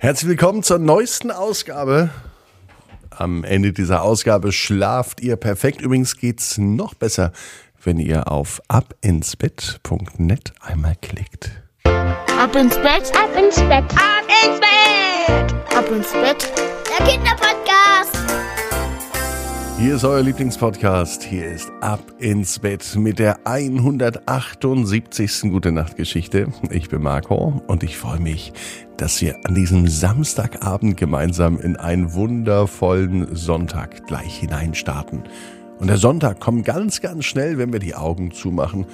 Herzlich willkommen zur neuesten Ausgabe. Am Ende dieser Ausgabe schlaft ihr perfekt. Übrigens geht's noch besser, wenn ihr auf abinsbett.net einmal klickt. Ab ins Bett, Ab ins Bett, ab ins Bett, ab ins Bett. der Kinderpodcast. Hier ist euer Lieblingspodcast. Hier ist Ab ins Bett mit der 178. Gute Nacht Geschichte. Ich bin Marco und ich freue mich, dass wir an diesem Samstagabend gemeinsam in einen wundervollen Sonntag gleich hineinstarten. Und der Sonntag kommt ganz, ganz schnell, wenn wir die Augen zumachen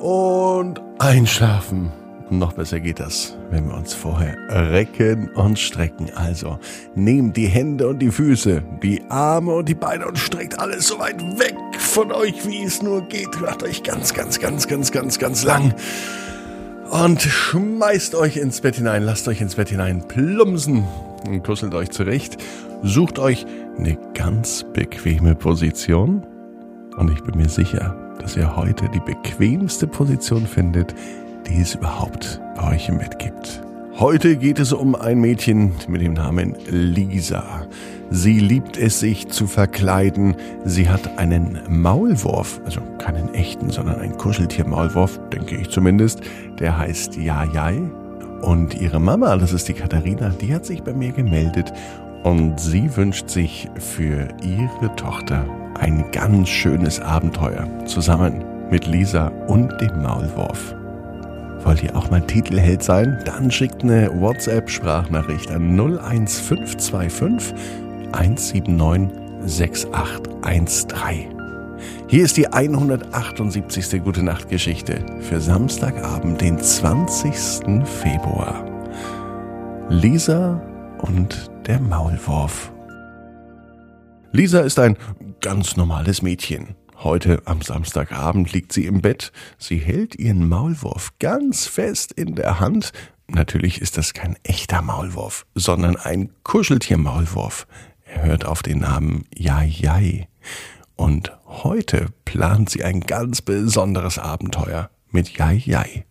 und einschlafen. Noch besser geht das, wenn wir uns vorher recken und strecken. Also nehmt die Hände und die Füße, die Arme und die Beine und streckt alles so weit weg von euch, wie es nur geht. Macht euch ganz, ganz, ganz, ganz, ganz, ganz lang. Und schmeißt euch ins Bett hinein, lasst euch ins Bett hinein plumpsen und kuschelt euch zurecht. Sucht euch eine ganz bequeme Position. Und ich bin mir sicher, dass ihr heute die bequemste Position findet, die es überhaupt bei euch im Bett gibt. Heute geht es um ein Mädchen mit dem Namen Lisa. Sie liebt es, sich zu verkleiden. Sie hat einen Maulwurf, also keinen echten, sondern einen Kuscheltier-Maulwurf, denke ich zumindest. Der heißt Jajai. Und ihre Mama, das ist die Katharina, die hat sich bei mir gemeldet und sie wünscht sich für ihre Tochter ein ganz schönes Abenteuer zusammen mit Lisa und dem Maulwurf. Wollt ihr auch mal Titelheld sein? Dann schickt eine WhatsApp-Sprachnachricht an 01525 179 6813. Hier ist die 178. Gute Nacht Geschichte für Samstagabend, den 20. Februar. Lisa und der Maulwurf. Lisa ist ein ganz normales Mädchen. Heute am Samstagabend liegt sie im Bett. Sie hält ihren Maulwurf ganz fest in der Hand. Natürlich ist das kein echter Maulwurf, sondern ein Kuscheltier-Maulwurf. Er hört auf den Namen Jai. Und heute plant sie ein ganz besonderes Abenteuer mit Jai.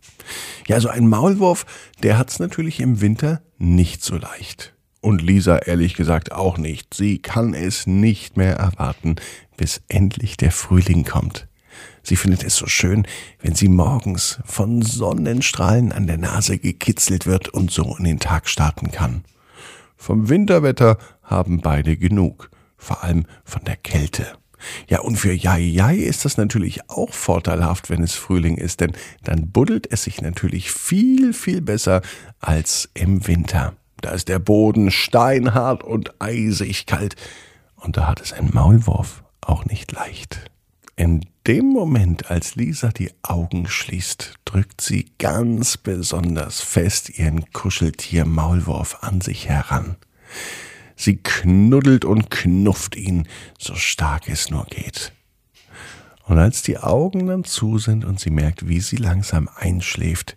Ja, so ein Maulwurf, der hat's natürlich im Winter nicht so leicht. Und Lisa ehrlich gesagt auch nicht. Sie kann es nicht mehr erwarten, bis endlich der Frühling kommt. Sie findet es so schön, wenn sie morgens von Sonnenstrahlen an der Nase gekitzelt wird und so in den Tag starten kann. Vom Winterwetter haben beide genug, vor allem von der Kälte. Ja, und für Jai Jai ist das natürlich auch vorteilhaft, wenn es Frühling ist, denn dann buddelt es sich natürlich viel, viel besser als im Winter. Da ist der Boden steinhart und eisig kalt, und da hat es ein Maulwurf auch nicht leicht. In dem Moment, als Lisa die Augen schließt, drückt sie ganz besonders fest ihren Kuscheltier Maulwurf an sich heran. Sie knuddelt und knufft ihn, so stark es nur geht. Und als die Augen dann zu sind und sie merkt, wie sie langsam einschläft,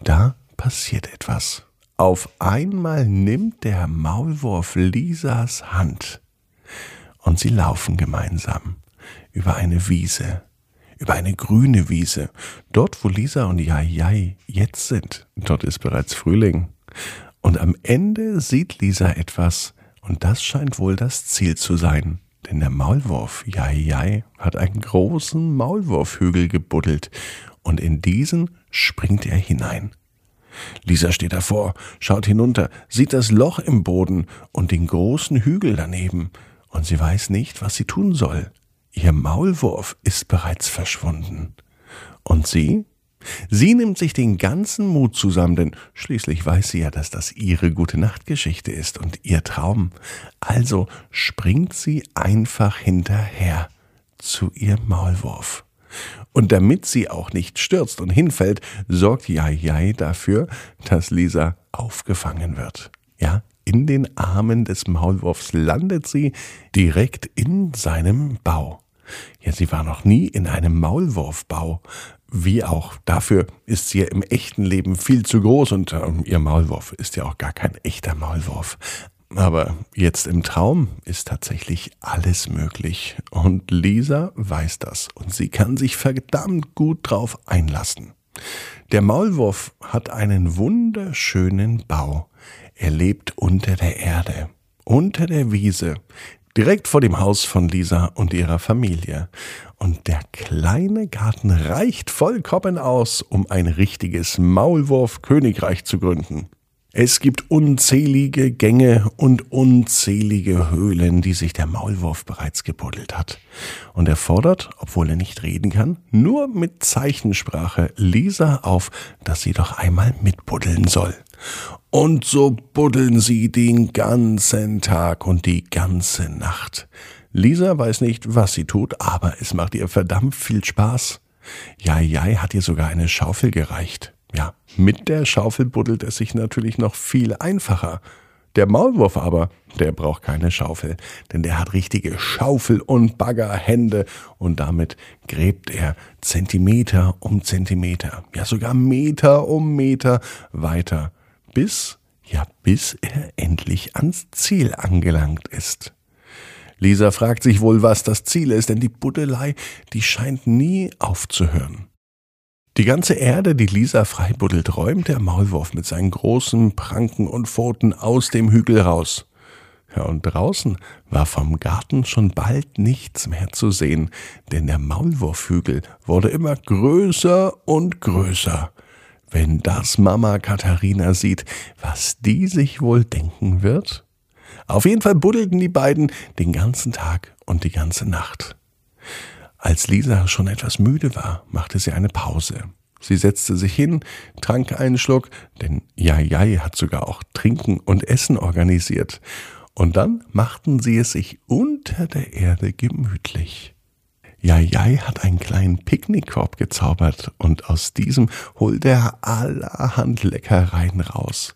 da passiert etwas. Auf einmal nimmt der Maulwurf Lisas Hand und sie laufen gemeinsam über eine Wiese, über eine grüne Wiese. Dort, wo Lisa und Jai jetzt sind, dort ist bereits Frühling. Und am Ende sieht Lisa etwas, und das scheint wohl das Ziel zu sein. Denn der Maulwurf Jai hat einen großen Maulwurfhügel gebuddelt, und in diesen springt er hinein. Lisa steht davor, schaut hinunter, sieht das Loch im Boden und den großen Hügel daneben, und sie weiß nicht, was sie tun soll. Ihr Maulwurf ist bereits verschwunden. Und sie? Sie nimmt sich den ganzen Mut zusammen, denn schließlich weiß sie ja, dass das ihre gute Nachtgeschichte ist und ihr Traum. Also springt sie einfach hinterher zu ihrem Maulwurf. Und damit sie auch nicht stürzt und hinfällt, sorgt Jai dafür, dass Lisa aufgefangen wird. Ja, in den Armen des Maulwurfs landet sie direkt in seinem Bau. Ja, sie war noch nie in einem Maulwurfbau. Wie auch. Dafür ist sie ja im echten Leben viel zu groß und ähm, ihr Maulwurf ist ja auch gar kein echter Maulwurf. Aber jetzt im Traum ist tatsächlich alles möglich. Und Lisa weiß das. Und sie kann sich verdammt gut drauf einlassen. Der Maulwurf hat einen wunderschönen Bau. er lebt unter der Erde, unter der Wiese, direkt vor dem Haus von Lisa und ihrer Familie. Und der kleine Garten reicht vollkommen aus, um ein richtiges Maulwurf-Königreich zu gründen. Es gibt unzählige Gänge und unzählige Höhlen, die sich der Maulwurf bereits gebuddelt hat. Und er fordert, obwohl er nicht reden kann, nur mit Zeichensprache Lisa auf, dass sie doch einmal mitbuddeln soll. Und so buddeln sie den ganzen Tag und die ganze Nacht. Lisa weiß nicht, was sie tut, aber es macht ihr verdammt viel Spaß. Jai Jai hat ihr sogar eine Schaufel gereicht. Ja, mit der Schaufel buddelt es sich natürlich noch viel einfacher. Der Maulwurf aber, der braucht keine Schaufel, denn der hat richtige Schaufel- und Baggerhände und damit gräbt er Zentimeter um Zentimeter, ja sogar Meter um Meter weiter, bis, ja bis er endlich ans Ziel angelangt ist. Lisa fragt sich wohl, was das Ziel ist, denn die Buddelei, die scheint nie aufzuhören. Die ganze Erde, die Lisa freibuddelt, räumt der Maulwurf mit seinen großen Pranken und Pfoten aus dem Hügel raus. Ja, und draußen war vom Garten schon bald nichts mehr zu sehen, denn der Maulwurfhügel wurde immer größer und größer. Wenn das Mama Katharina sieht, was die sich wohl denken wird? Auf jeden Fall buddelten die beiden den ganzen Tag und die ganze Nacht. Als Lisa schon etwas müde war, machte sie eine Pause. Sie setzte sich hin, trank einen Schluck, denn Jai hat sogar auch Trinken und Essen organisiert. Und dann machten sie es sich unter der Erde gemütlich. Jai hat einen kleinen Picknickkorb gezaubert und aus diesem holte er allerhand Leckereien raus.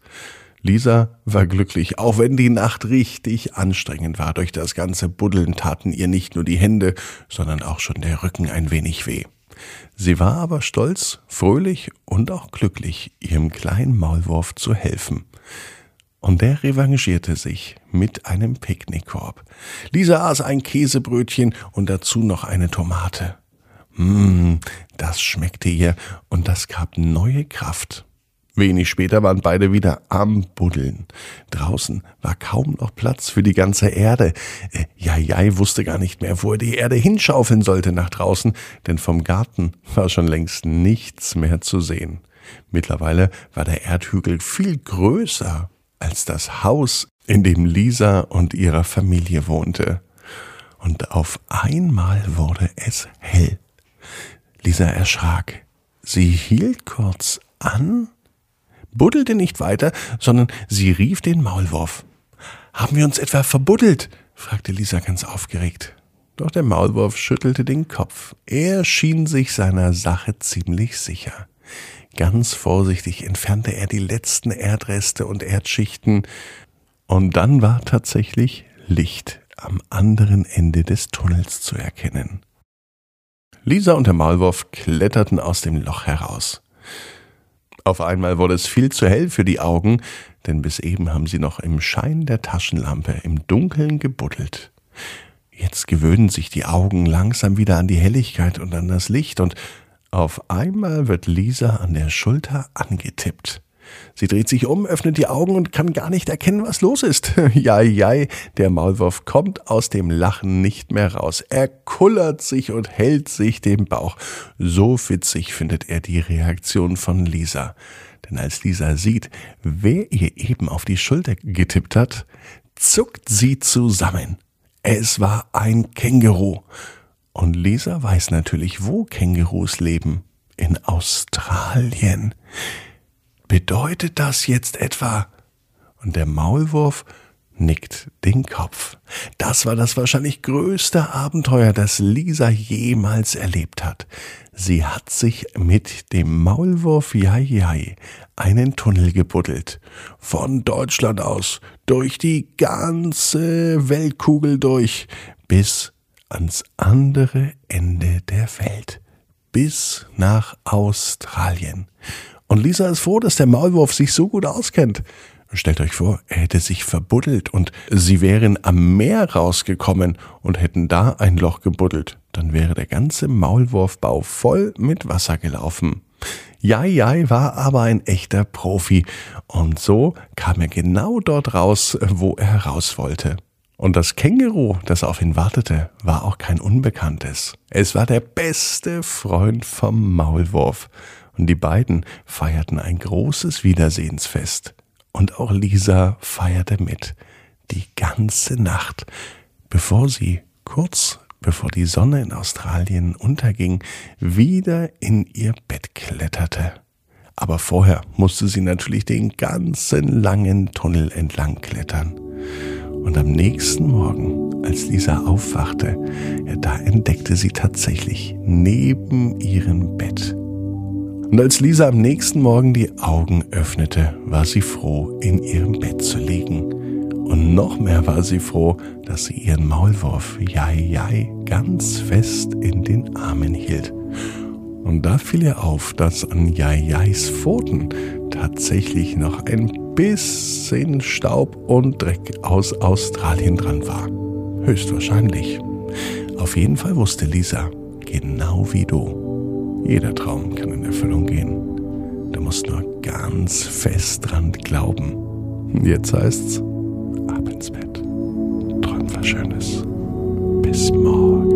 Lisa war glücklich, auch wenn die Nacht richtig anstrengend war. Durch das ganze Buddeln taten ihr nicht nur die Hände, sondern auch schon der Rücken ein wenig weh. Sie war aber stolz, fröhlich und auch glücklich, ihrem kleinen Maulwurf zu helfen. Und der revanchierte sich mit einem Picknickkorb. Lisa aß ein Käsebrötchen und dazu noch eine Tomate. Mmm, das schmeckte ihr und das gab neue Kraft. Wenig später waren beide wieder am Buddeln. Draußen war kaum noch Platz für die ganze Erde. Äh, Jai wusste gar nicht mehr, wo er die Erde hinschaufeln sollte nach draußen, denn vom Garten war schon längst nichts mehr zu sehen. Mittlerweile war der Erdhügel viel größer als das Haus, in dem Lisa und ihrer Familie wohnte. Und auf einmal wurde es hell. Lisa erschrak. Sie hielt kurz an buddelte nicht weiter, sondern sie rief den Maulwurf. Haben wir uns etwa verbuddelt? fragte Lisa ganz aufgeregt. Doch der Maulwurf schüttelte den Kopf. Er schien sich seiner Sache ziemlich sicher. Ganz vorsichtig entfernte er die letzten Erdreste und Erdschichten, und dann war tatsächlich Licht am anderen Ende des Tunnels zu erkennen. Lisa und der Maulwurf kletterten aus dem Loch heraus. Auf einmal wurde es viel zu hell für die Augen, denn bis eben haben sie noch im Schein der Taschenlampe im Dunkeln gebuddelt. Jetzt gewöhnen sich die Augen langsam wieder an die Helligkeit und an das Licht, und auf einmal wird Lisa an der Schulter angetippt. Sie dreht sich um, öffnet die Augen und kann gar nicht erkennen, was los ist. Jai, jai, der Maulwurf kommt aus dem Lachen nicht mehr raus. Er kullert sich und hält sich den Bauch. So witzig findet er die Reaktion von Lisa. Denn als Lisa sieht, wer ihr eben auf die Schulter getippt hat, zuckt sie zusammen. Es war ein Känguru. Und Lisa weiß natürlich, wo Kängurus leben. In Australien. Bedeutet das jetzt etwa? Und der Maulwurf nickt den Kopf. Das war das wahrscheinlich größte Abenteuer, das Lisa jemals erlebt hat. Sie hat sich mit dem Maulwurf Jai Jai einen Tunnel gebuddelt. Von Deutschland aus, durch die ganze Weltkugel durch, bis ans andere Ende der Welt. Bis nach Australien. Und Lisa ist froh, dass der Maulwurf sich so gut auskennt. Stellt euch vor, er hätte sich verbuddelt und sie wären am Meer rausgekommen und hätten da ein Loch gebuddelt. Dann wäre der ganze Maulwurfbau voll mit Wasser gelaufen. Jai Jai war aber ein echter Profi und so kam er genau dort raus, wo er raus wollte. Und das Känguru, das auf ihn wartete, war auch kein Unbekanntes. Es war der beste Freund vom Maulwurf. Und die beiden feierten ein großes Wiedersehensfest. Und auch Lisa feierte mit. Die ganze Nacht, bevor sie kurz bevor die Sonne in Australien unterging, wieder in ihr Bett kletterte. Aber vorher musste sie natürlich den ganzen langen Tunnel entlang klettern. Und am nächsten Morgen, als Lisa aufwachte, ja, da entdeckte sie tatsächlich neben ihrem. Und als Lisa am nächsten Morgen die Augen öffnete, war sie froh, in ihrem Bett zu liegen. Und noch mehr war sie froh, dass sie ihren Maulwurf Jai Jai ganz fest in den Armen hielt. Und da fiel ihr auf, dass an Jai Jais Pfoten tatsächlich noch ein bisschen Staub und Dreck aus Australien dran war. Höchstwahrscheinlich. Auf jeden Fall wusste Lisa, genau wie du, jeder Traum kann in Erfüllung gehen. Du musst nur ganz fest dran glauben. Jetzt heißt's, ab ins Bett. Träum was Schönes. Bis morgen.